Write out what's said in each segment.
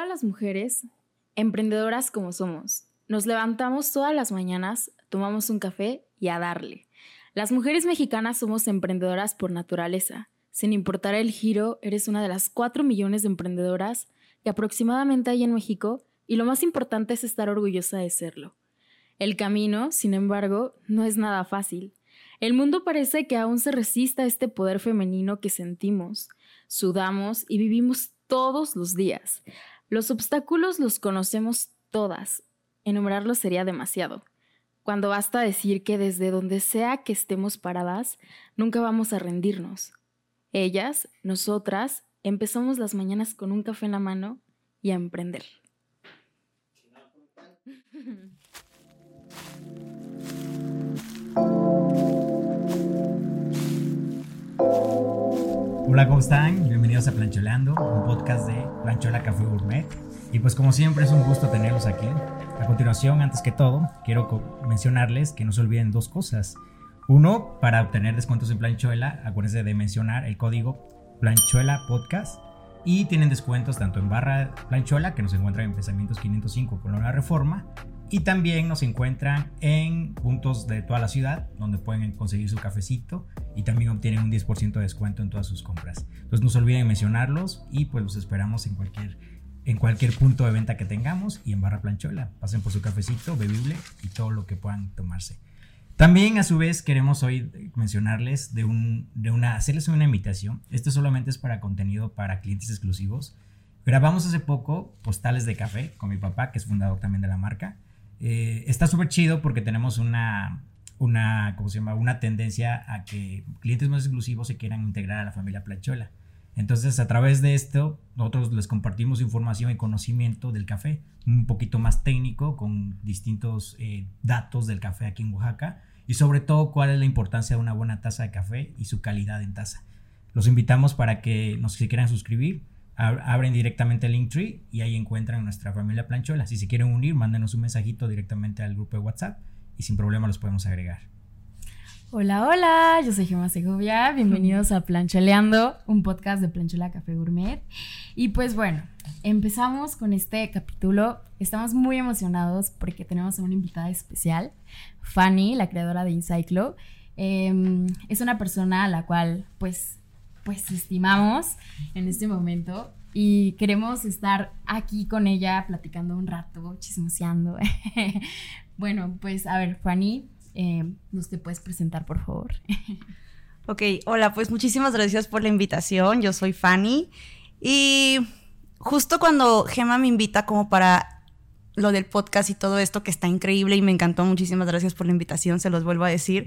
todas las mujeres, emprendedoras como somos, nos levantamos todas las mañanas, tomamos un café y a darle. Las mujeres mexicanas somos emprendedoras por naturaleza. Sin importar el giro, eres una de las 4 millones de emprendedoras que aproximadamente hay en México y lo más importante es estar orgullosa de serlo. El camino, sin embargo, no es nada fácil. El mundo parece que aún se resiste a este poder femenino que sentimos, sudamos y vivimos todos los días. Los obstáculos los conocemos todas. Enumerarlos sería demasiado. Cuando basta decir que desde donde sea que estemos paradas, nunca vamos a rendirnos. Ellas, nosotras, empezamos las mañanas con un café en la mano y a emprender. Hola, ¿cómo están? Bienvenidos a Plancholeando, un podcast de Planchola Café Gourmet. Y pues como siempre es un gusto tenerlos aquí. A continuación, antes que todo, quiero mencionarles que no se olviden dos cosas. Uno, para obtener descuentos en Planchuela, acuérdense de mencionar el código Planchuela Podcast. Y tienen descuentos tanto en barra Planchuela, que nos encuentran en Pensamientos 505 con la Reforma, y también nos encuentran en puntos de toda la ciudad donde pueden conseguir su cafecito y también obtienen un 10% de descuento en todas sus compras. Entonces no se olviden mencionarlos y pues los esperamos en cualquier, en cualquier punto de venta que tengamos y en Barra Planchola. Pasen por su cafecito, bebible y todo lo que puedan tomarse. También a su vez queremos hoy mencionarles de, un, de una, hacerles una invitación. Esto solamente es para contenido para clientes exclusivos. Grabamos hace poco postales de café con mi papá, que es fundador también de la marca. Eh, está súper chido porque tenemos una, una, ¿cómo se llama? una tendencia a que clientes más exclusivos se quieran integrar a la familia Planchola. Entonces, a través de esto, nosotros les compartimos información y conocimiento del café, un poquito más técnico, con distintos eh, datos del café aquí en Oaxaca, y sobre todo cuál es la importancia de una buena taza de café y su calidad en taza. Los invitamos para que nos quieran suscribir, abren directamente el Linktree y ahí encuentran nuestra familia Planchola. Si se quieren unir, mándenos un mensajito directamente al grupo de WhatsApp y sin problema los podemos agregar. Hola, hola, yo soy Gemma Segovia, bienvenidos a Plancholeando, un podcast de Planchola Café Gourmet. Y pues bueno, empezamos con este capítulo. Estamos muy emocionados porque tenemos a una invitada especial, Fanny, la creadora de Incyclo. Em, es una persona a la cual pues pues estimamos en este momento y queremos estar aquí con ella platicando un rato, chismoseando. bueno, pues a ver, Fanny, eh, ¿nos te puedes presentar, por favor? ok, hola, pues muchísimas gracias por la invitación. Yo soy Fanny y justo cuando Gema me invita como para lo del podcast y todo esto que está increíble y me encantó. Muchísimas gracias por la invitación, se los vuelvo a decir.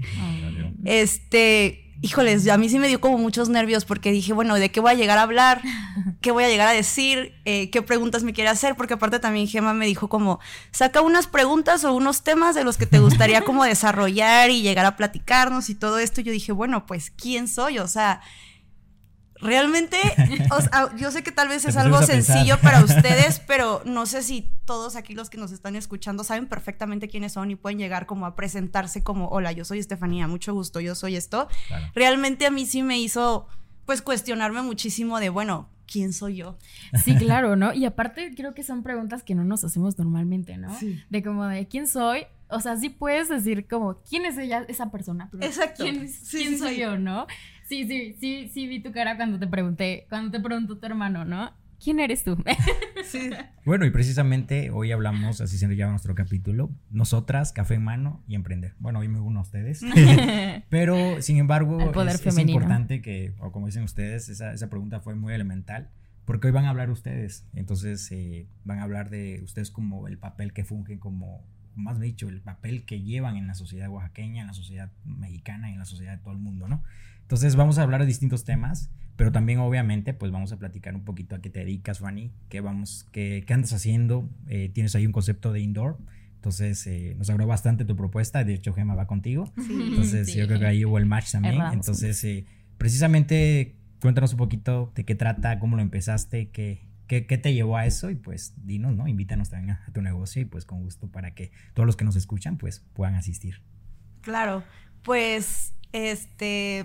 Este, híjoles, a mí sí me dio como muchos nervios porque dije, bueno, ¿de qué voy a llegar a hablar? ¿Qué voy a llegar a decir? Eh, ¿Qué preguntas me quiere hacer? Porque aparte también Gemma me dijo como, saca unas preguntas o unos temas de los que te gustaría como desarrollar y llegar a platicarnos y todo esto. Yo dije, bueno, pues, ¿quién soy? O sea, Realmente, yo sé que tal vez es algo sencillo para ustedes, pero no sé si todos aquí los que nos están escuchando saben perfectamente quiénes son y pueden llegar como a presentarse como, hola, yo soy Estefanía, mucho gusto, yo soy esto. Realmente a mí sí me hizo, pues, cuestionarme muchísimo de, bueno, ¿quién soy yo? Sí, claro, ¿no? Y aparte creo que son preguntas que no nos hacemos normalmente, ¿no? De como de, ¿quién soy? O sea, sí puedes decir como, ¿quién es ella, esa persona? Exacto. ¿Quién, ¿quién soy yo, no? Sí, sí, sí, sí vi tu cara cuando te pregunté, cuando te preguntó tu hermano, ¿no? ¿Quién eres tú? sí. Bueno, y precisamente hoy hablamos, así se llama nuestro capítulo, nosotras, café en mano y emprender. Bueno, hoy me uno a ustedes. Pero, sin embargo, es, importante que, o como dicen ustedes, esa, esa, pregunta fue muy elemental, porque hoy van a hablar ustedes. Entonces, eh, van a hablar de ustedes como el papel que fungen como más dicho, el papel que llevan en la sociedad oaxaqueña, en la sociedad mexicana y en la sociedad de todo el mundo, ¿no? Entonces vamos a hablar de distintos temas, pero también obviamente pues vamos a platicar un poquito a qué te dedicas, Fanny, qué, vamos, qué, qué andas haciendo, eh, tienes ahí un concepto de indoor. Entonces, eh, nos agradó bastante tu propuesta. De hecho, Gema va contigo. Entonces, yo creo que ahí hubo el match también. Entonces, eh, precisamente, cuéntanos un poquito de qué trata, cómo lo empezaste, qué, qué, te llevó a eso. Y pues, dinos, ¿no? Invítanos también a, a, tu negocio y pues con gusto para que todos los que nos escuchan, pues puedan asistir. Claro. Pues, este,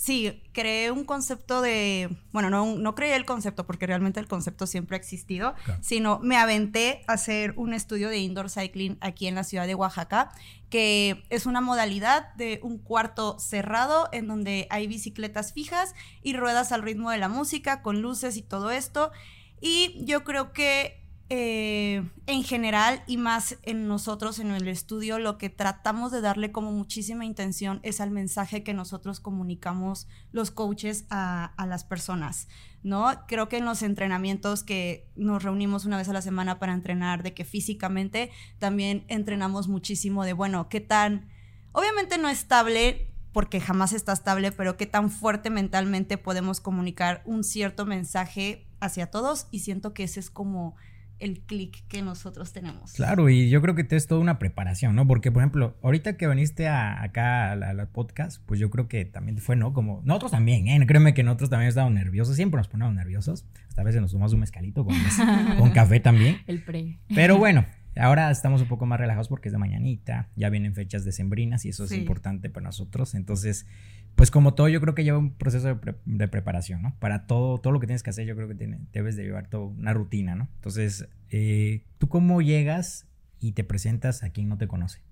sí, creé un concepto de, bueno, no, no creé el concepto porque realmente el concepto siempre ha existido, sino me aventé a hacer un estudio de indoor cycling aquí en la ciudad de Oaxaca, que es una modalidad de un cuarto cerrado en donde hay bicicletas fijas y ruedas al ritmo de la música con luces y todo esto. Y yo creo que eh, en general y más en nosotros en el estudio, lo que tratamos de darle como muchísima intención es al mensaje que nosotros comunicamos los coaches a, las personas, ¿no? Creo que en los entrenamientos que nos reunimos una vez a la semana para entrenar, de que físicamente también entrenamos muchísimo de, bueno, qué tan, obviamente no estable, porque jamás está estable, pero qué tan fuerte mentalmente podemos comunicar un cierto mensaje hacia todos y siento que ese es como el clic que nosotros tenemos. Claro, y yo creo que te es toda una preparación, ¿no? Porque, por ejemplo, ahorita que viniste a, acá al podcast, pues yo creo que también fue, ¿no? Como nosotros también, ¿eh? Créeme que nosotros también estábamos nerviosos, siempre nos ponemos nerviosos. Hasta a veces nos tomamos un mezcalito con, con café también. El pre. Pero bueno, Ahora estamos un poco más relajados porque es de mañanita, ya vienen fechas decembrinas y eso es importante para nosotros. Entonces, pues como todo, yo creo que lleva un proceso de, preparación, ¿no? Para todo, todo lo que tienes que hacer, yo creo que debes de llevar toda una rutina, ¿no? Entonces, eh, ¿tú cómo llegas y te presentas a quien no te conoce?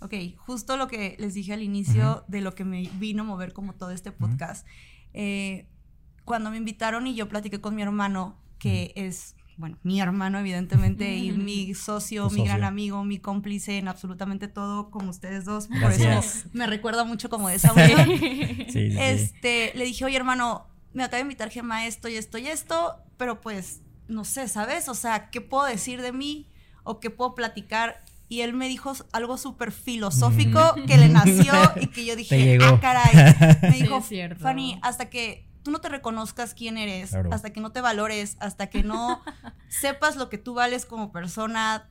Ok, justo lo que les dije al inicio de lo que me vino a mover como todo este podcast. Eh, cuando me invitaron y yo platiqué con mi hermano, que es bueno, mi hermano evidentemente y mi socio, mi gran amigo, mi cómplice en absolutamente todo, como ustedes dos. Por eso me recuerda mucho como de esa este, le dije, oye hermano, me acaba de invitar Gemma esto y esto y esto, pero pues no sé, ¿sabes? O sea, ¿qué puedo decir de mí? ¿O qué puedo platicar? Y él me dijo algo súper filosófico que le nació y que yo dije, ah, caray. Me dijo, Fanny, hasta que tú no te reconozcas quién eres, hasta que no te valores, hasta que no sepas lo que tú vales como persona,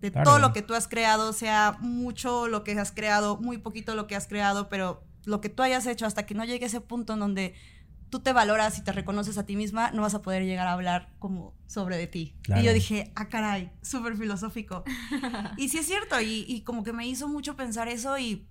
de todo lo que tú has creado, sea mucho lo que has creado, muy poquito lo que has creado, pero lo que tú hayas hecho, hasta que no llegue ese punto en donde tú te valoras y te reconoces a ti misma, no vas a poder llegar a hablar como sobre de ti. Y yo dije, ah, caray, súper filosófico. y sí es cierto, y, y, como que me hizo mucho pensar eso y,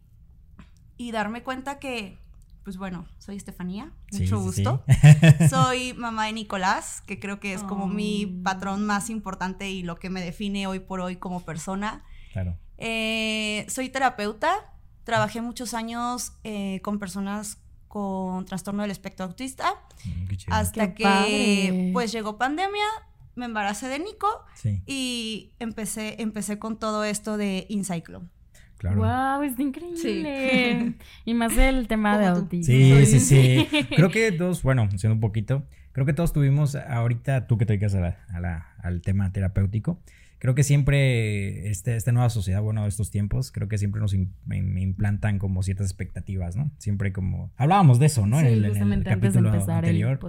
y darme cuenta que pues bueno, soy Estefanía, mucho gusto. soy mamá de Nicolás, que creo que es como mi patrón más importante y lo que me define hoy por hoy como persona. Claro. Eh, soy terapeuta, trabajé muchos años eh, con personas con trastorno del espectro autista, mm, hasta que pues llegó pandemia, me embaracé de Nico y empecé, empecé con todo esto de Incyclo. Claro. Wow, es increíble. Y más el tema de autismo. Sí, sí, sí. Creo que todos, bueno, haciendo un poquito, creo que todos tuvimos ahorita, tú que te dedicas a al tema terapéutico, creo que siempre este, esta nueva sociedad, bueno, estos tiempos, creo que siempre nos implantan como ciertas expectativas, ¿no? Siempre como... Hablábamos de eso, ¿no? en, el, en el, capítulo anterior.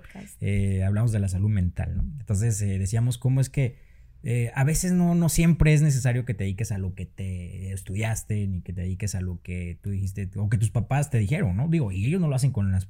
Eh, hablábamos de la salud mental, ¿no? Entonces eh, decíamos cómo es que eh, a veces no, no siempre es necesario que te dediques a lo que te estudiaste, ni que te dediques a lo que tú dijiste, o que tus papás te dijeron, ¿no? Digo, y ellos no lo hacen con las,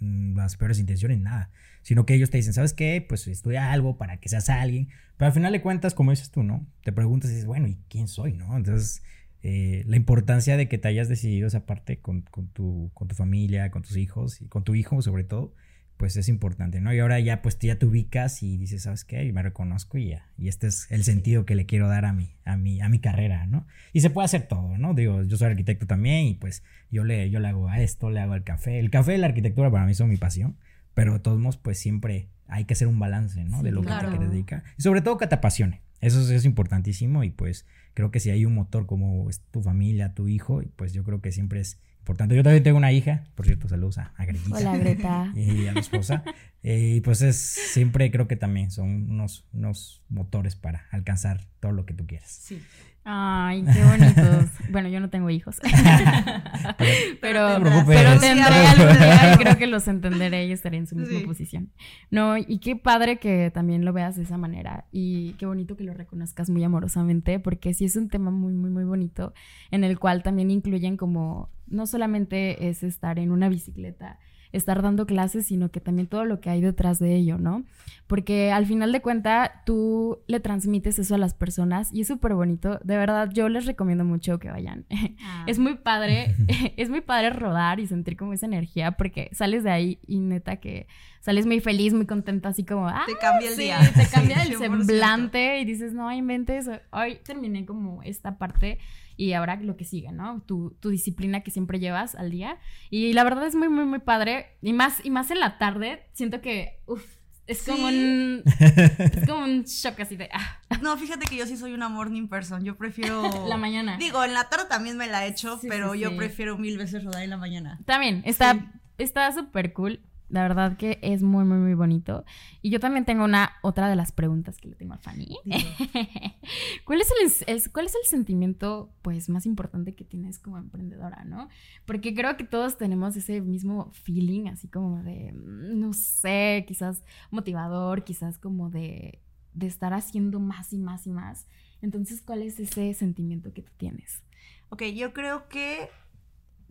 las peores intenciones, nada, sino que ellos te dicen, ¿sabes qué? Pues estudia algo para que seas alguien, pero al final de cuentas, como dices tú, ¿no? Te preguntas y dices, bueno, ¿y quién soy, no? Entonces, eh, la importancia de que te hayas decidido esa parte con, con, tu, con tu familia, con tus hijos y con tu hijo sobre todo, pues es importante, ¿no? Y ahora ya pues ya te ubicas y dices, ¿sabes qué? Y me reconozco y ya. Y este es el sentido que le quiero dar a mi, a mi, a mi carrera, ¿no? Y se puede hacer todo, ¿no? Digo, yo soy arquitecto también y pues yo le, yo le hago a esto, le hago al café. El café y la arquitectura para mí son mi pasión, pero de todos modos pues siempre hay que hacer un balance, ¿no? de lo que te dedica. Y sobre todo que te apasione. Eso es, es, importantísimo y pues creo que si hay un motor como es tu familia, tu hijo, pues yo creo que siempre es por tanto, yo también tengo una hija, por cierto, saludos a, a Hola, Greta. Y a mi esposa. Eh, y pues es, siempre creo que también son unos, unos motores para alcanzar todo lo que tú quieras. Sí. Ay, qué bonitos. bueno, yo no tengo hijos. pero, pero, tendré algún día y creo que los entenderé y estaré en su misma posición. No, y qué padre que también lo veas de esa manera. Y qué bonito que lo reconozcas muy amorosamente, porque sí es un tema muy, muy, muy bonito, en el cual también incluyen como, no solamente es estar en una bicicleta estar dando clases, sino que también todo lo que hay detrás de ello, ¿no? Porque al final de cuenta tú le transmites eso a las personas y es súper bonito. De verdad, yo les recomiendo mucho que vayan. Ah. Es muy padre, es muy padre rodar y sentir como esa energía porque sales de ahí y neta que sales muy feliz, muy contenta, así como, ah, Te cambia el sí, día. te cambia Sí, el 100%. semblante y dices, no inventes, hoy terminé como esta parte y ahora lo que sigue, ¿no? Tu, tu disciplina que siempre llevas al día. Y la verdad es muy, muy, muy padre. Y más, y más en la tarde, siento que, uff, es como ¿Sí? un. Es como un shock así de. ah, No, fíjate que yo sí soy una morning person. Yo prefiero. la mañana. Digo, en la tarde también me la he hecho, Sí, pero sí, yo prefiero mil veces rodar en la mañana. También, está está súper cool. La verdad que es muy, muy, muy bonito. Y yo también tengo una otra de las preguntas que le tengo a Fanny. ¿Cuál es el, es- cuál es el sentimiento pues más importante que tienes como emprendedora, no? Porque creo que todos tenemos ese mismo feeling, así como de, mm, no sé, quizás motivador, quizás como de, de estar haciendo más y más y más. Entonces, ¿cuál es ese sentimiento que tú tienes? Ok, yo creo que,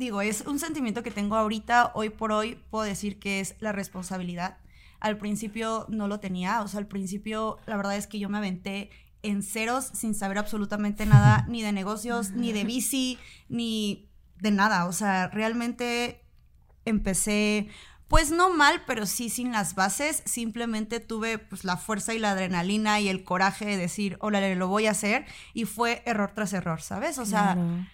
digo, es un sentimiento que tengo ahorita, hoy por hoy, puedo decir que es la responsabilidad. Al principio no lo tenía, o sea, al principio la verdad es que yo me aventé en ceros sin saber absolutamente nada, ni de negocios, ni de bici, ni de nada. O sea, realmente empecé, pues no mal, pero sí sin las bases. Simplemente tuve pues la fuerza y la adrenalina y el coraje de decir, hola, lo voy a hacer. Y fue error tras error, ¿sabes? O sea, Claro.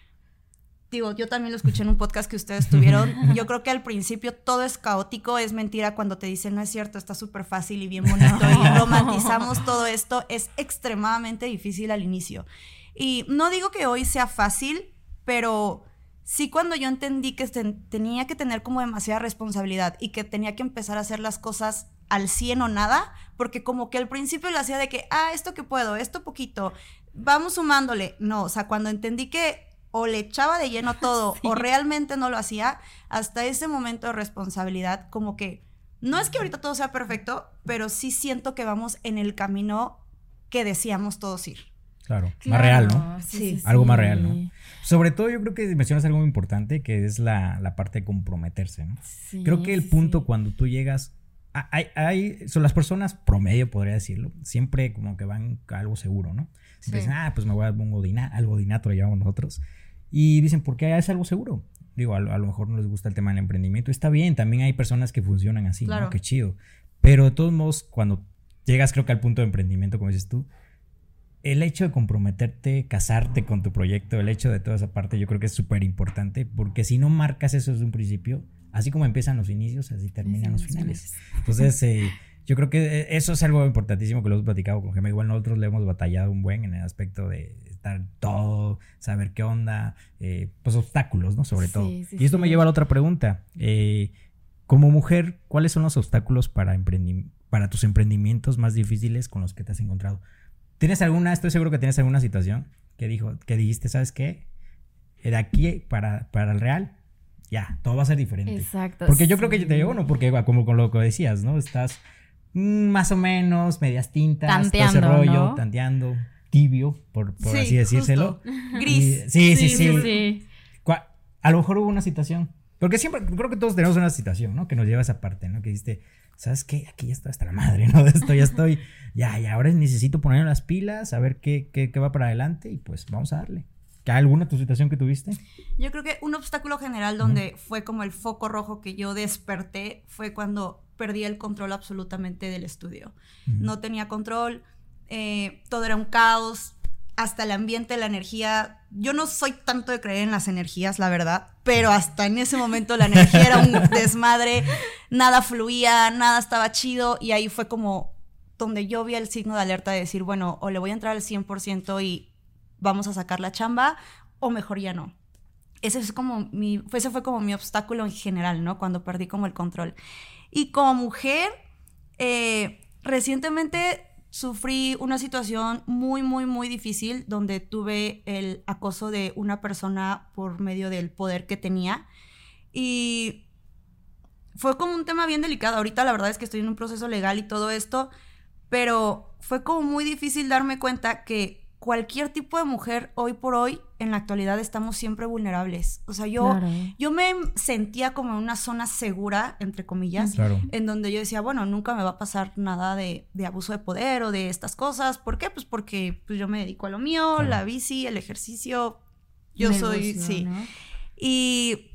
Digo, yo también lo escuché en un podcast que ustedes tuvieron. Yo creo que al principio todo es caótico, es mentira cuando te dicen, no es cierto, está súper fácil y bien bonito y romantizamos todo esto. Es extremadamente difícil al inicio. Y no digo que hoy sea fácil, pero sí cuando yo entendí que ten- tenía que tener como demasiada responsabilidad y que tenía que empezar a hacer las cosas al 100 o nada, porque como que al principio lo hacía de que, ah, esto que puedo, esto poquito, vamos sumándole. No, o sea, cuando entendí que o le echaba de lleno todo o realmente no lo hacía, hasta ese momento de responsabilidad, como que no es que ahorita todo sea perfecto, pero sí siento que vamos en el camino que decíamos todos ir. Claro, más real, ¿no? Sí. Algo más real, ¿no? Sobre todo yo creo que mencionas algo muy importante, que es la, la parte de comprometerse, ¿no? Sí, Creo que el punto sí. cuando tú llegas, hay, hay, son las personas promedio, podría decirlo, siempre como que van a algo seguro, ¿no? Siempre Sí. dicen, ah, pues me voy a un godina, al godinato lo llamamos nosotros. Y dicen, ¿por qué es algo seguro? Digo, a, lo- a lo mejor no les gusta el tema del emprendimiento. Está bien, también hay personas que funcionan así, Claro. ¿no? Qué chido. Pero de todos modos, cuando llegas creo que al punto de emprendimiento, como dices tú, el hecho de comprometerte, casarte con tu proyecto, el hecho de toda esa parte, yo creo que es súper importante, porque si no marcas eso desde un principio, así como empiezan los inicios, así terminan los finales. Entonces, eh, yo creo que eh, eso es algo importantísimo que lo hemos platicado con Gemma. Igual nosotros le hemos batallado un buen en el aspecto de estar todo, saber qué onda, eh, pues obstáculos, ¿no? Sobre Sí, todo. sí, y esto me lleva a la otra pregunta. Eh, como mujer, ¿cuáles son los obstáculos para, emprendi- para tus emprendimientos más difíciles con los que te has encontrado? ¿Tienes alguna, estoy seguro que tienes alguna situación que dijo, que dijiste, ¿sabes qué? De aquí para, para el real, ya, todo va a ser diferente. Exacto. Porque yo creo que te digo, no, porque como con lo que decías, ¿no? Estás más o menos, medias tintas, todo ese Tanteando, rollo, ¿no? tanteando, tibio, por, por Sí, así decírselo. justo. Gris. sí, sí, sí. Sí, sí. Cua- A lo mejor hubo una situación. Porque siempre, creo que todos tenemos una situación, ¿no? Que nos lleva a esa parte, ¿no? Que dijiste, ¿sabes qué? Aquí ya estoy hasta la madre, ¿no? De esto ya estoy, ya, ya, ahora necesito poner las pilas, a ver qué, qué, qué va para adelante y pues vamos a darle. ¿Qué alguna tu situación que tuviste? Yo creo que un obstáculo general donde fue como el foco rojo que yo desperté fue cuando perdí el control absolutamente del estudio. Ujú. No tenía control, eh, todo era un caos, hasta el ambiente, la energía. Yo no soy tanto de creer en las energías, la verdad, pero hasta en ese momento la energía era un desmadre, nada fluía, nada estaba chido y ahí fue como donde yo vi el signo de alerta de decir, bueno, o le voy a entrar al 100% y vamos a sacar la chamba, o mejor ya no. Ese, es como mi, ese fue como mi obstáculo en general, ¿no? Cuando perdí como el control. Y como mujer, eh, recientemente sufrí una situación muy, muy, muy difícil donde tuve el acoso de una persona por medio del poder que tenía. Y fue como un tema bien delicado. Ahorita la verdad es que estoy en un proceso legal y todo esto, pero fue como muy difícil darme cuenta que cualquier tipo de mujer hoy por hoy, en la actualidad, estamos siempre vulnerables. O sea, yo, yo me sentía como en una zona segura, entre comillas, en donde yo decía, bueno, nunca me va a pasar nada de, abuso de poder o de estas cosas. ¿Por qué? Pues porque pues, yo me dedico a lo mío, la bici, el ejercicio. Yo soy, sí. Y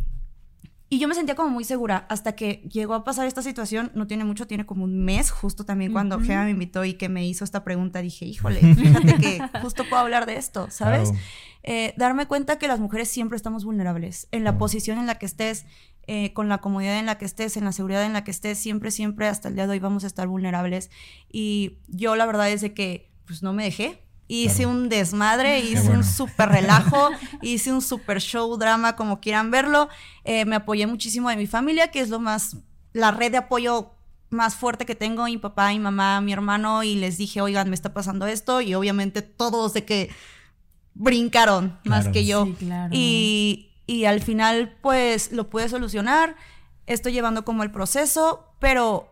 y yo me sentía como muy segura hasta que llegó a pasar esta situación, no tiene mucho, tiene como un mes, justo también cuando Gema me invitó y que me hizo esta pregunta, dije, híjole, fíjate que justo puedo hablar de esto, ¿sabes? Eh, darme cuenta que las mujeres siempre estamos vulnerables, en la posición en la que estés, eh, con la comodidad en la que estés, en la seguridad en la que estés, siempre, siempre, hasta el día de hoy vamos a estar vulnerables. Y yo la verdad es de que, pues no me dejé, Hice un desmadre, hice un súper relajo, hice un súper show, drama, como quieran verlo. Eh, me apoyé muchísimo de mi familia, que es lo más, la red de apoyo más fuerte que tengo, mi papá, mi mamá, mi hermano, y les dije, oigan, me está pasando esto, y obviamente todos de que brincaron más que yo. y, y al final, pues, lo pude solucionar, estoy llevando como el proceso, pero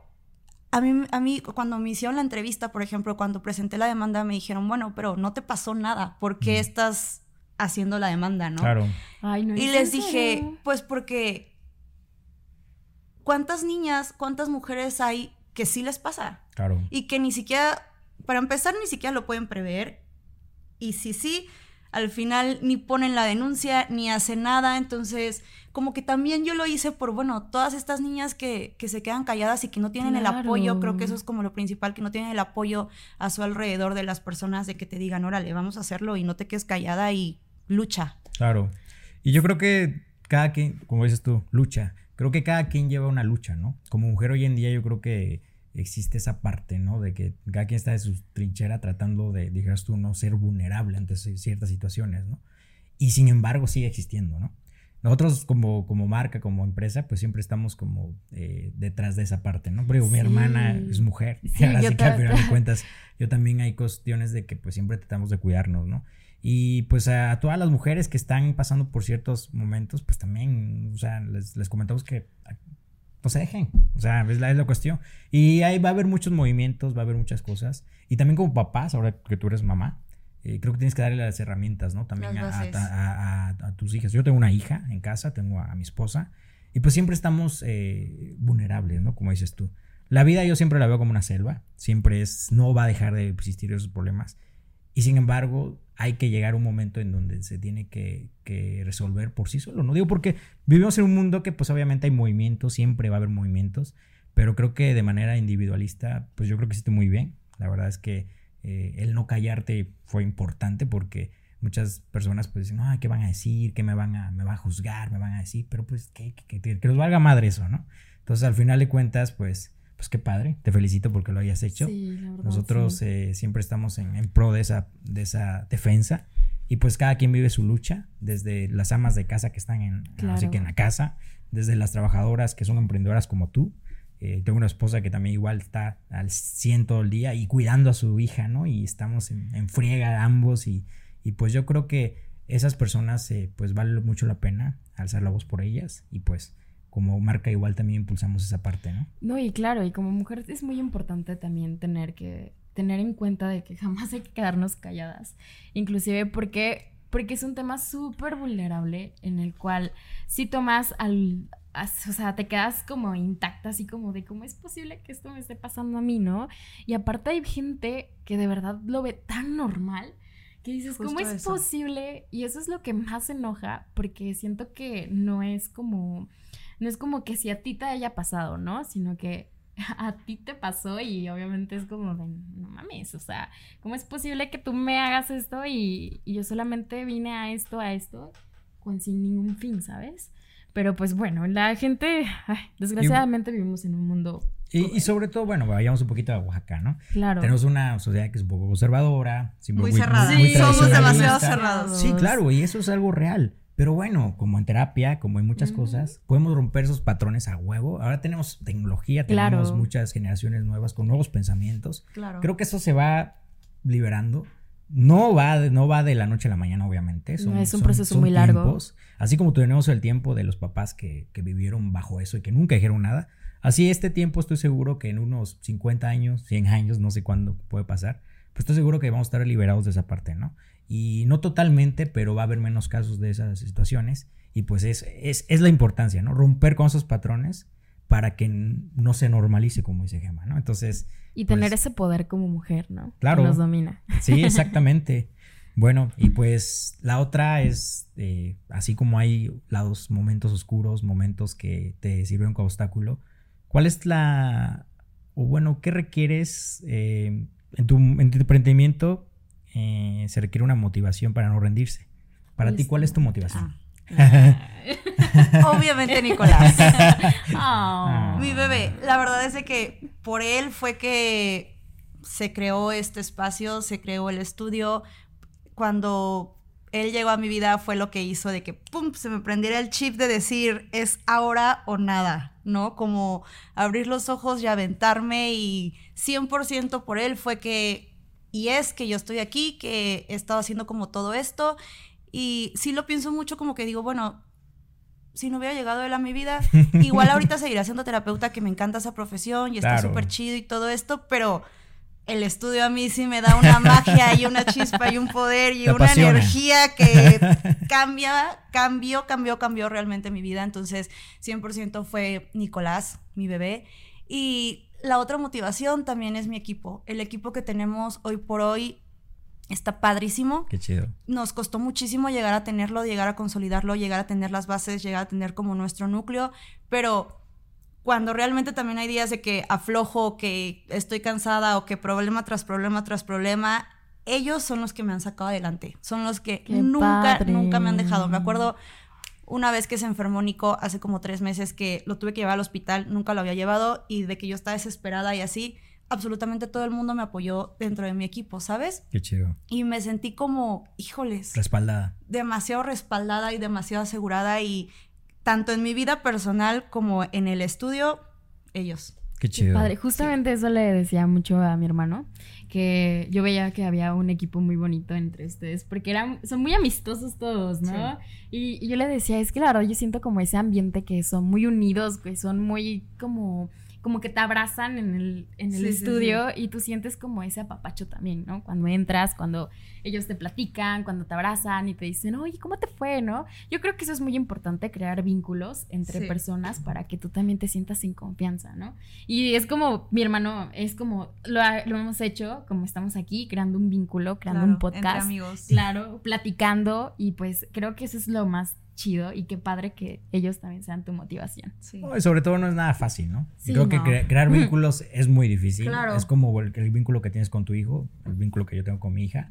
a mí, a mí, cuando me hicieron la entrevista, por ejemplo, cuando presenté la demanda, me dijeron, bueno, pero no te pasó nada, ¿por qué estás haciendo la demanda, no? Claro. y les dije, pues porque, ¿cuántas niñas, cuántas mujeres hay que sí les pasa? Claro. Y que ni siquiera, para empezar, ni siquiera lo pueden prever. Y si sí, al final ni ponen la denuncia, ni hacen nada, entonces como que también yo lo hice por, bueno, todas estas niñas que, que se quedan calladas y que no tienen el apoyo, creo que eso es como lo principal, que no tienen el apoyo a su alrededor de las personas de que te digan, órale, vamos a hacerlo y no te quedes callada y lucha. Claro. Y yo creo que cada quien, como dices tú, lucha. Creo que cada quien lleva una lucha, ¿no? Como mujer hoy en día yo creo que existe esa parte, ¿no? De que cada quien está de su trinchera tratando de, dijeras tú, no ser vulnerable ante ciertas situaciones, ¿no? Y sin embargo sigue existiendo, ¿no? nosotros como, como marca, como empresa, pues siempre estamos como eh, detrás de esa parte, ¿no? Pero mi hermana es mujer. Sí, ahora sí que al final de cuentas, yo también hay cuestiones de que pues siempre tratamos de cuidarnos, ¿no? Y pues a, todas las mujeres que están pasando por ciertos momentos, pues también, o sea, les, les comentamos que no se dejen. O sea, es la, es la cuestión. Y ahí va a haber muchos movimientos, va a haber muchas cosas. Y también como papás, ahora que tú eres mamá, eh, creo que tienes que darle las herramientas, ¿no? También a, tus hijas. Yo tengo una hija en casa, tengo a, mi esposa, y pues siempre estamos eh, vulnerables, ¿no? Como dices tú. La vida yo siempre la veo como una selva, siempre es, no va a dejar de existir esos problemas, y sin embargo hay que llegar a un momento en donde se tiene que, que resolver por sí solo, ¿no? Digo porque vivimos en un mundo que pues obviamente hay movimientos, siempre va a haber movimientos, pero creo que de manera individualista, pues yo creo que hiciste muy bien. La verdad es que eh, el no callarte fue importante porque muchas personas pues dicen, ¿qué van a decir? ¿Qué me van a, me va a juzgar? ¿Me van a decir? Pero pues que, que, que, nos valga madre eso, ¿no? Entonces al final de cuentas, pues, pues qué padre, te felicito porque lo hayas hecho. Nosotros eh, siempre estamos en, en, pro de esa, de esa defensa y pues cada quien vive su lucha, desde las amas de casa que están en, así que en la casa, desde las trabajadoras que son emprendedoras como tú, eh, tengo una esposa que también igual está al 100 todo el día y cuidando a su hija, ¿no? Y estamos en, friega ambos y, y, pues yo creo que esas personas eh, pues vale mucho la pena alzar la voz por ellas y pues como marca igual también impulsamos esa parte, ¿no? No, y claro, y como mujer es muy importante también tener que tener en cuenta de que jamás hay que quedarnos calladas, inclusive porque porque es un tema súper vulnerable en el cual si tomas al, o sea, te quedas como intacta, así como de cómo es posible que esto me esté pasando a mí, ¿no? Y aparte hay gente que de verdad lo ve tan normal que dices, ¿cómo es posible? Y eso es lo que más enoja, porque siento que no es como, no es como que si a ti te haya pasado, ¿no? Sino que a ti te pasó y obviamente es como de, no mames, o sea, ¿cómo es posible que tú me hagas esto y, y yo solamente vine a esto, a esto, con sin ningún fin, ¿sabes? Pero pues bueno, la gente, desgraciadamente vivimos en un mundo... Y, sobre todo, bueno, vayamos un poquito a Oaxaca, ¿no? Claro. Tenemos una sociedad que es un poco conservadora. Muy, cerrada. sí, somos demasiado cerrados. Sí, claro, y eso es algo real. Pero bueno, como en terapia, como en muchas cosas, podemos romper esos patrones a huevo. Ahora tenemos tecnología, tenemos muchas generaciones nuevas con nuevos pensamientos. Claro. Creo que eso se va liberando no va, de, no va de la noche a la mañana, obviamente. es un proceso muy largo. Así como tenemos el tiempo de los papás que, que, vivieron bajo eso y que nunca dijeron nada. Así este tiempo estoy seguro que en unos 50 años, 100 años, no sé cuándo puede pasar, pues estoy seguro que vamos a estar liberados de esa parte, ¿no? Y no totalmente, pero va a haber menos casos de esas situaciones. Y pues es, es, es la importancia, ¿no? Romper con esos patrones para que no se normalice, como dice Gemma, ¿no? Entonces... Y tener pues ese poder como mujer, ¿no? Claro. Que nos domina. Sí, exactamente. bueno, y pues la otra es, eh, así como hay lados, momentos oscuros, momentos que te sirven como obstáculo, ¿cuál es la, o bueno, qué requieres eh, en, tu, en, tu, emprendimiento? Eh, se requiere una motivación para no rendirse. Para ti, ¿cuál es tu motivación? Ah. Obviamente Nicolás. Oh. Mi bebé, la verdad es de que por él fue que se creó este espacio, se creó el estudio. Cuando él llegó a mi vida fue lo que hizo de que, ¡pum!, se me prendiera el chip de decir, es ahora o nada, ¿no? Como abrir los ojos y aventarme y 100% por él fue que, y es que yo estoy aquí, que he estado haciendo como todo esto. Y sí lo pienso mucho como que digo, bueno, si no hubiera llegado él a mi vida, igual ahorita seguiría siendo terapeuta, que me encanta esa profesión y está súper chido y todo esto, pero el estudio a mí sí me da una magia y una chispa y un poder y una energía que cambia, cambió, cambió, cambió realmente mi vida. Entonces, 100% fue Nicolás, mi bebé. Y la otra motivación también es mi equipo. El equipo que tenemos hoy por hoy Está padrísimo. Qué chido. Nos costó muchísimo llegar a tenerlo, llegar a consolidarlo, llegar a tener las bases, llegar a tener como nuestro núcleo, pero cuando realmente también hay días de que aflojo, que estoy cansada o que problema tras problema tras problema, ellos son los que me han sacado adelante, son los que nunca, nunca me han dejado. Me acuerdo una vez que se enfermó Nico hace como tres meses que lo tuve que llevar al hospital, nunca lo había llevado y de que yo estaba desesperada y así absolutamente todo el mundo me apoyó dentro de mi equipo, ¿sabes? Qué chido. Y me sentí como, híjoles. Respaldada. Demasiado respaldada y demasiado asegurada y tanto en mi vida personal como en el estudio, ellos. Qué chido. padre. Justamente eso le decía mucho a mi hermano, que yo veía que había un equipo muy bonito entre ustedes, porque eran, son muy amistosos todos, ¿no? Y, y, yo le decía, es que la verdad yo siento como ese ambiente que son muy unidos, que son muy como como que te abrazan en el, en el estudio y tú sientes como ese apapacho también, ¿no? Cuando entras, cuando ellos te platican, cuando te abrazan y te dicen, oye, ¿cómo te fue, no? Yo creo que eso es muy importante, crear vínculos entre personas para que tú también te sientas sin confianza, ¿no? Y es como, mi hermano, es como, lo, lo hemos hecho, como estamos aquí, creando un vínculo, creando un podcast. Entre amigos. Claro, platicando y pues creo que eso es lo más chido y qué padre que ellos también sean tu motivación. Sí. y sobre todo no es nada fácil, ¿no? Creo que crear vínculos es muy difícil. Claro. Es como el, vínculo que tienes con tu hijo, el vínculo que yo tengo con mi hija.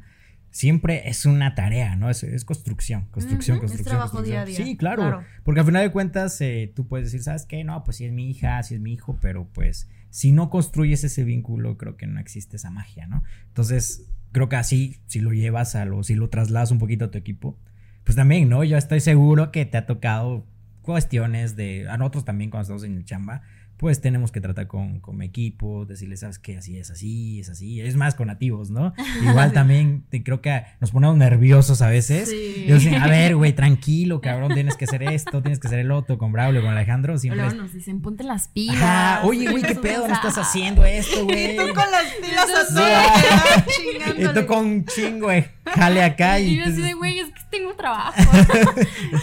Siempre es una tarea, ¿no? Es, es construcción, construcción, construcción. Es trabajo día a día. Sí, claro, Porque al final de cuentas eh, tú puedes decir, ¿sabes qué? No, pues si es mi hija, si es mi hijo, pero pues si no construyes ese vínculo, creo que no existe esa magia, ¿no? Entonces, creo que así, si lo llevas a lo, si lo trasladas un poquito a tu equipo, pues también, ¿no? Yo estoy seguro que te ha tocado cuestiones de, a nosotros también cuando estamos en el chamba, pues tenemos que tratar con, con mi equipo, decirles, sabes qué, así es así, es así, es más con nativos, ¿no? Igual también creo que nos ponemos nerviosos a veces. Sí. Yo a ver, güey, tranquilo, cabrón, tienes que hacer esto, tienes que hacer el otro, con Braulio, con Alejandro, siempre. Luego nos dicen, ponte las pilas. oye, güey, qué pedo, no estás haciendo esto, güey. Y tú con las pilas a Y tú con chingo, güey, jale acá y. Y yo así de, güey, es que tengo trabajo.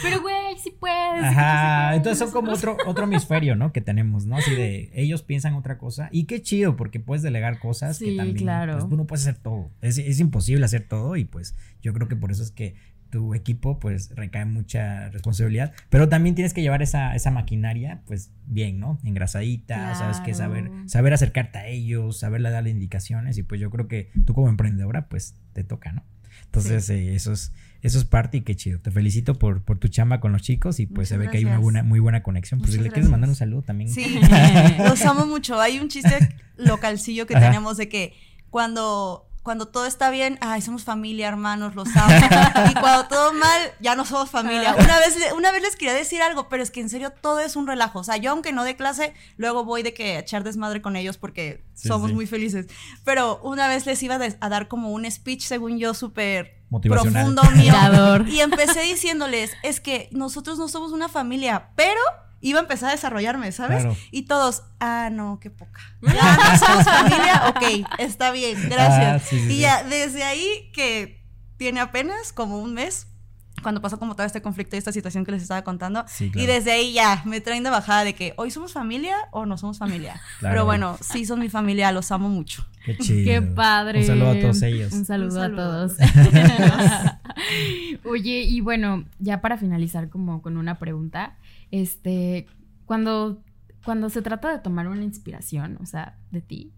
Pero, güey, sí puedes. Ajá, entonces son como otro, otro hemisferio, ¿no? Que tenemos, ¿no? de ellos piensan otra cosa. Y qué chido, porque puedes delegar cosas que también claro. pues, tú no puedes hacer todo. Es, es, imposible hacer todo y pues yo creo que por eso es que tu equipo pues recae mucha responsabilidad. Pero también tienes que llevar esa, esa maquinaria pues bien, ¿no? Engrasadita, sabes que saber, saber acercarte a ellos, saberle darle indicaciones y pues yo creo que tú como emprendedora pues te toca, ¿no? Entonces eh, eso es eso es parte y qué chido. Te felicito por, por tu chamba con los chicos y pues se ve que hay una buena, muy buena conexión. Pues si le quieres mandar un saludo también. Sí, los amo mucho. Hay un chiste localcillo que tenemos de que cuando cuando todo está bien, ay, somos familia, hermanos, los amo. y cuando todo mal, ya no somos familia. Una vez, una vez les quería decir algo, pero es que en serio todo es un relajo. O sea, yo aunque no de clase, luego voy de que echar desmadre con ellos porque somos muy felices. Pero una vez les iba a, dar como un speech, según yo, súper profundo mío. y empecé diciéndoles, es que nosotros no somos una familia, pero iba a empezar a desarrollarme, ¿sabes? Claro. Y todos, ah, no, qué poca. Ya no somos familia, ok, está bien, gracias. Ah, sí, sí, y sí. ya, desde ahí que tiene apenas como un mes, cuando pasó como todo este conflicto y esta situación que les estaba contando. Sí, claro. Y desde ahí ya me traen de bajada de que hoy somos familia o no somos familia. Claro. Pero bueno, sí son mi familia, los amo mucho. Qué chido. Qué padre. Un saludo a todos ellos. Un saludo, Un a saludo. todos. Oye, y bueno, ya para finalizar como con una pregunta, este, cuando, cuando se trata de tomar una inspiración, o sea, de ti,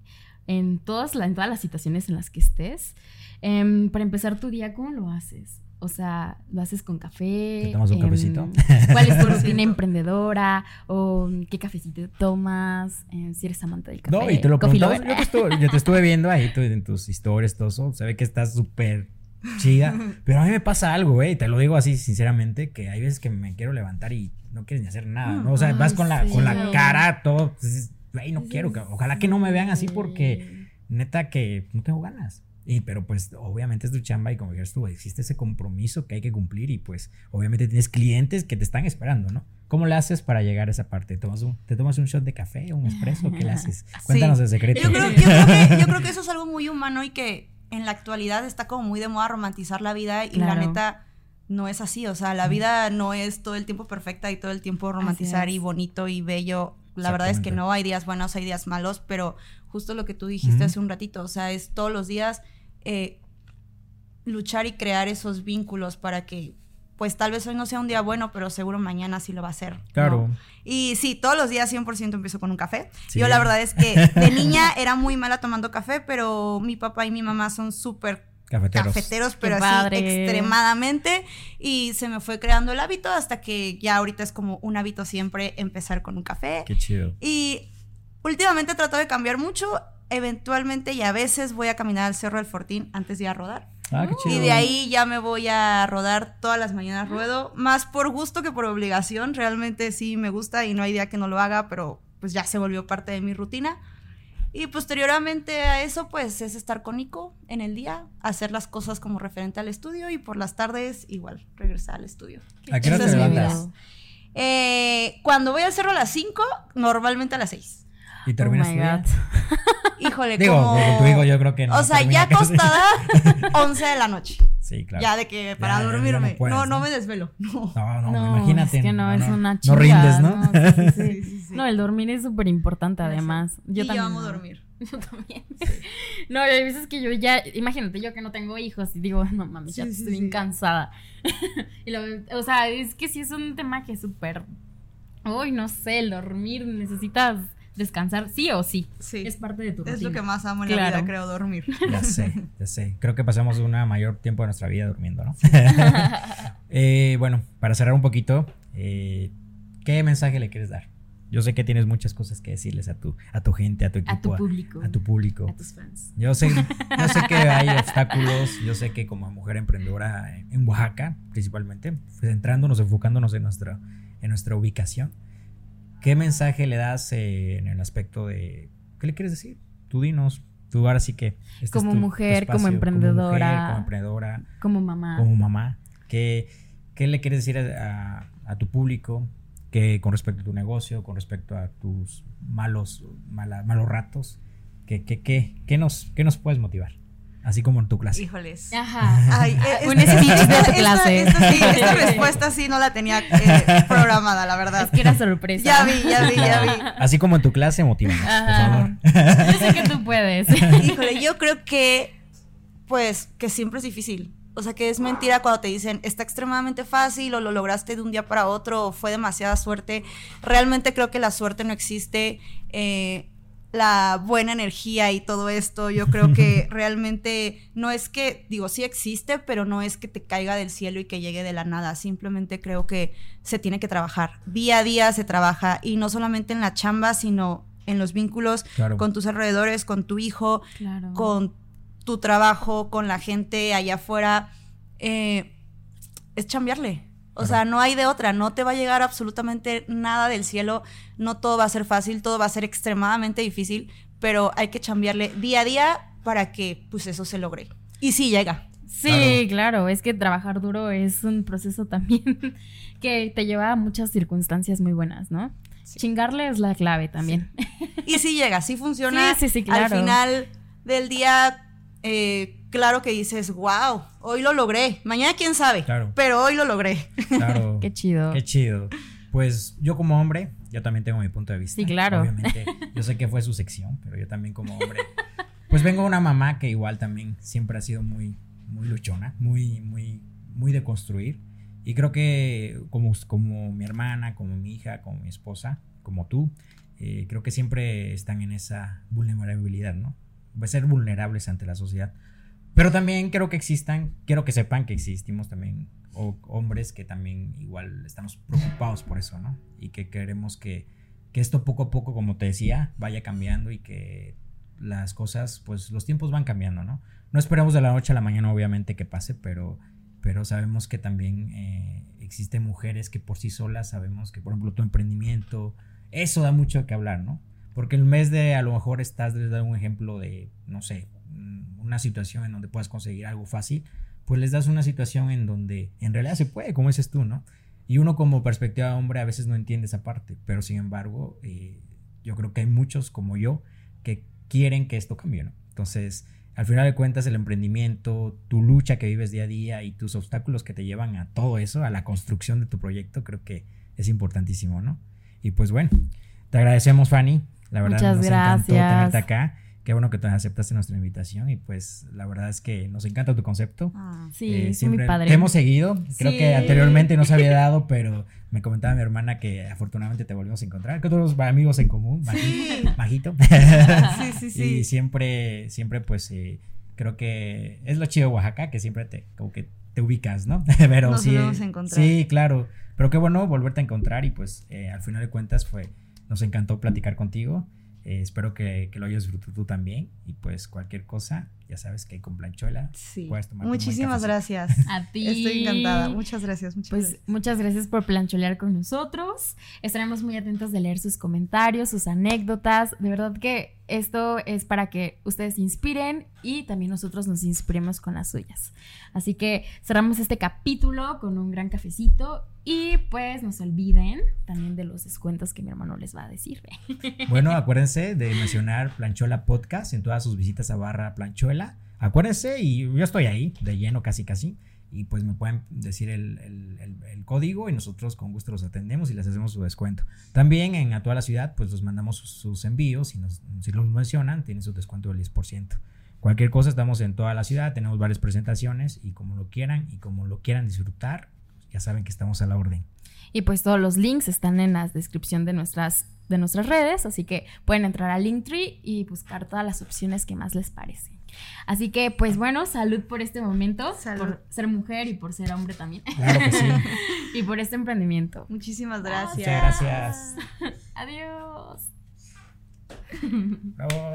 en todas, la- en todas las situaciones en las que estés, em, para empezar tu día, ¿cómo lo haces? O sea, ¿lo haces con café? ¿Te tomas un Em, cafecito? ¿Cuál es tu rutina emprendedora? ¿O qué cafecito tomas? Em, si eres amante del café. No, y te lo lover. Yo te, estuve, yo te estuve viendo ahí tú, en tus historias, todo eso. Se ve que estás súper chida. Pero a mí me pasa algo, güey. Te lo digo así sinceramente, que hay veces que me quiero levantar y no quieres ni hacer nada, ¿no? O sea, vas con la, sí. con la cara, todo. pues, Güey, no quiero. Ojalá que no me vean así porque neta que no tengo ganas. Y, pero pues obviamente es tu chamba y como dices tú, existe ese compromiso que hay que cumplir y pues obviamente tienes clientes que te están esperando, ¿no? ¿Cómo le haces para llegar a esa parte? ¿Te tomas un, te tomas un shot de café o un espresso? ¿Qué le haces? Cuéntanos Sí. el secreto. Yo creo, yo creo que, yo creo que eso es algo muy humano y que en la actualidad está como muy de moda romantizar la vida y la neta no es así. O sea, la vida no es todo el tiempo perfecta y todo el tiempo romantizar y bonito y bello. La verdad es que no hay días buenos, hay días malos, pero justo lo que tú dijiste hace un ratito, o sea, es todos los días eh, luchar y crear esos vínculos para que, pues tal vez hoy no sea un día bueno, pero seguro mañana sí lo va a ser. ¿no? Claro. Y sí, todos los días 100% empiezo con un café. Sí. Yo la verdad es que de niña era muy mala tomando café, pero mi papá y mi mamá son súper Cafeteros. cafeteros, pero Qué así padre. extremadamente. Y se me fue creando el hábito hasta que ya ahorita es como un hábito siempre empezar con un café. Qué chido. Y últimamente trato de cambiar mucho. Eventualmente y a veces voy a caminar al Cerro del Fortín antes de ir a rodar. Ah, qué chido. Y de ahí ya me voy a rodar todas las mañanas ruedo, más por gusto que por obligación. Realmente sí me gusta y no hay día que no lo haga, pero pues ya se volvió parte de mi rutina. Y posteriormente a eso, pues es estar con Nico en el día, hacer las cosas como referente al estudio y por las tardes igual regresar al estudio. ¿A qué hora te es mi levantas? vida. Eh, cuando voy al cerro a las 5, normalmente a las 6. Y terminas Oh my día? God. Híjole, Digo, como... tu hijo yo creo que no. o sea, ya acostada, 11 de la noche. Sí, claro. Ya de que para Ya, dormirme. no puedes, no, no, ¿no? me desvelo. No. No, no, No, imagínate. es que no, es una No chinga, rindes, ¿no? no, sí, sí, sí. Sí, sí, sí. No, el dormir es súper importante además. Yo y también. yo amo ¿no? dormir. Yo también. No, hay veces que yo ya, imagínate, yo que no tengo hijos y digo, no mames, ya estoy bien sí. cansada. y lo, o sea, es que sí es un tema que es súper, uy, no sé, el dormir, necesitas descansar sí o sí. Sí. Es parte de tu rutina. Es lo que más amo en la vida, creo, dormir. Ya sé, ya sé. Creo que pasamos una mayor tiempo de nuestra vida durmiendo, ¿no? Eh, bueno, para cerrar un poquito, eh, ¿qué mensaje le quieres dar? Yo sé que tienes muchas cosas que decirles a tu, a tu gente, a tu equipo, A tu público. a tu público. A tus fans. Yo sé, yo sé que hay obstáculos, yo sé que como mujer emprendedora en Oaxaca, principalmente, pues centrándonos, enfocándonos en nuestra, en nuestra ubicación, ¿qué mensaje le das eh, en el aspecto de, ¿qué le quieres decir? Tú dinos, tú ahora sí que... este Como tu mujer, como emprendedora. Como, mujer, como emprendedora, Como mamá. como mamá, ¿qué, qué le quieres decir a, a- a tu público? Que con respecto a tu negocio, con respecto a tus malos, mala- malos ratos, ¿qué, qué, qué, qué nos, ¿qué nos puedes motivar? Así como en tu clase. Híjoles. Ajá. Ay, eh, Un speech de tu esta- clase. Esta, sí, esta respuesta sí no la tenía eh, programada, la Es verdad. que era sorpresa. Ya vi, ya vi, ya vi. Así como en tu clase, motívanos, por Ajá. favor. Yo sé que tú puedes. Híjole, yo creo que, pues, que siempre es difícil. O sea, que es mentira cuando te dicen, está extremadamente fácil o lo lograste de un día para otro o fue demasiada suerte. Realmente creo que la suerte no existe. eh, la buena energía y todo esto, yo creo que realmente no es que, digo, sí existe, pero no es que te caiga del cielo y que llegue de la nada. Simplemente creo que se tiene que trabajar. Día a día se trabaja y no solamente en la chamba, sino en los vínculos Claro. con tus alrededores, con tu hijo, Claro. con tu trabajo, con la gente allá afuera, eh, es chambearle. O sea, no hay de otra, no te va a llegar absolutamente nada del cielo, no todo va a ser fácil, todo va a ser extremadamente difícil, pero hay que chambearle día a día para que pues eso se logre. Y sí llega. Sí, claro. es que trabajar duro es un proceso también que te lleva a muchas circunstancias muy buenas, ¿no? Chingarle es la clave también. Y sí llega, sí funciona. Sí, sí, sí, claro. Al final del día, eh, claro que dices, wow, hoy lo logré. Mañana quién sabe, Claro. pero hoy lo logré. Claro. Qué chido. Qué chido. Pues yo como hombre, yo también tengo mi punto de vista. Sí, claro. Obviamente, yo sé que fue su sección, pero yo también como hombre. Pues vengo de una mamá que igual también siempre ha sido muy, muy luchona, muy, muy, muy de construir. Y creo que como, como mi hermana, como mi hija, como mi esposa, como tú, eh, creo que siempre están en esa vulnerabilidad, ¿no? A ser vulnerables ante la sociedad. Pero también quiero que existan, quiero que sepan que existimos también o- hombres que también igual estamos preocupados por eso, ¿no? Y que queremos que, que esto poco a poco, como te decía, vaya cambiando y que las cosas, pues los tiempos van cambiando, ¿no? No esperamos de la noche a la mañana, obviamente, que pase, pero, pero sabemos que también eh, existen mujeres que por sí solas sabemos que, por ejemplo, tu emprendimiento, eso da mucho que hablar, ¿no? Porque en vez de a lo mejor estás les da un ejemplo de, no sé, una situación en donde puedas conseguir algo fácil, pues les das una situación en donde en realidad se puede, como dices tú, ¿no? Y uno como perspectiva de hombre a veces no entiende esa parte, pero sin embargo, eh, yo creo que hay muchos como yo que quieren que esto cambie, ¿no? Entonces, al final de cuentas, el emprendimiento, tu lucha que vives día a día y tus obstáculos que te llevan a todo eso, a la construcción de tu proyecto, creo que es importantísimo, ¿no? Y pues bueno, te agradecemos, Fanny. La verdad, Muchas nos encantó gracias. tenerte acá. Qué bueno que te aceptaste nuestra invitación y pues la verdad es que nos encanta tu concepto. Sí, Eh, es siempre muy padre. Te hemos seguido. Creo Sí. que anteriormente no se había dado, pero me comentaba mi hermana que afortunadamente te volvimos a encontrar. Que todos amigos en común, Sí. Majito. Majito. Sí, sí, sí. Y siempre, siempre, pues, eh, creo que es lo chido de Oaxaca, que siempre te, como que te ubicas, ¿no? Pero Nos sí. volvemos a encontrar. Sí, claro. Pero qué bueno volverte a encontrar y pues eh, al final de cuentas fue, nos encantó platicar contigo. Eh, espero que, que lo hayas disfrutado tú también. Y pues cualquier cosa, ya sabes que con Planchuela Sí. puedes buen Muchísimas gracias. A ti. Estoy encantada. Muchas gracias. Muchas Pues gracias. muchas gracias por plancholear con nosotros. Estaremos muy atentos de leer sus comentarios, sus anécdotas. De verdad que esto es para que ustedes se inspiren y también nosotros nos inspiremos con las suyas. Así que cerramos este capítulo con un gran cafecito y pues no se olviden también de los descuentos que mi hermano les va a decir. Bueno, acuérdense de mencionar Planchuela Podcast en todas sus visitas a barra Acuérdense, y yo estoy ahí, de lleno casi casi. Y pues me pueden decir el, código y nosotros con gusto los atendemos y les hacemos su descuento. También en a toda la ciudad, pues los mandamos sus, envíos y nos, si los mencionan, tienen su descuento del 10%. Cualquier cosa, estamos en toda la ciudad, tenemos varias presentaciones y como lo quieran y como lo quieran disfrutar, ya saben que estamos a la orden. Y pues todos los links están en la descripción de nuestras, de nuestras redes, así que pueden entrar al Linktree y buscar todas las opciones que más les parecen. Así que pues bueno, salud por este momento, Salud. por ser mujer y por ser hombre también, Claro que sí. y por este emprendimiento. Muchísimas gracias. Muchas gracias. Adiós. Bravo.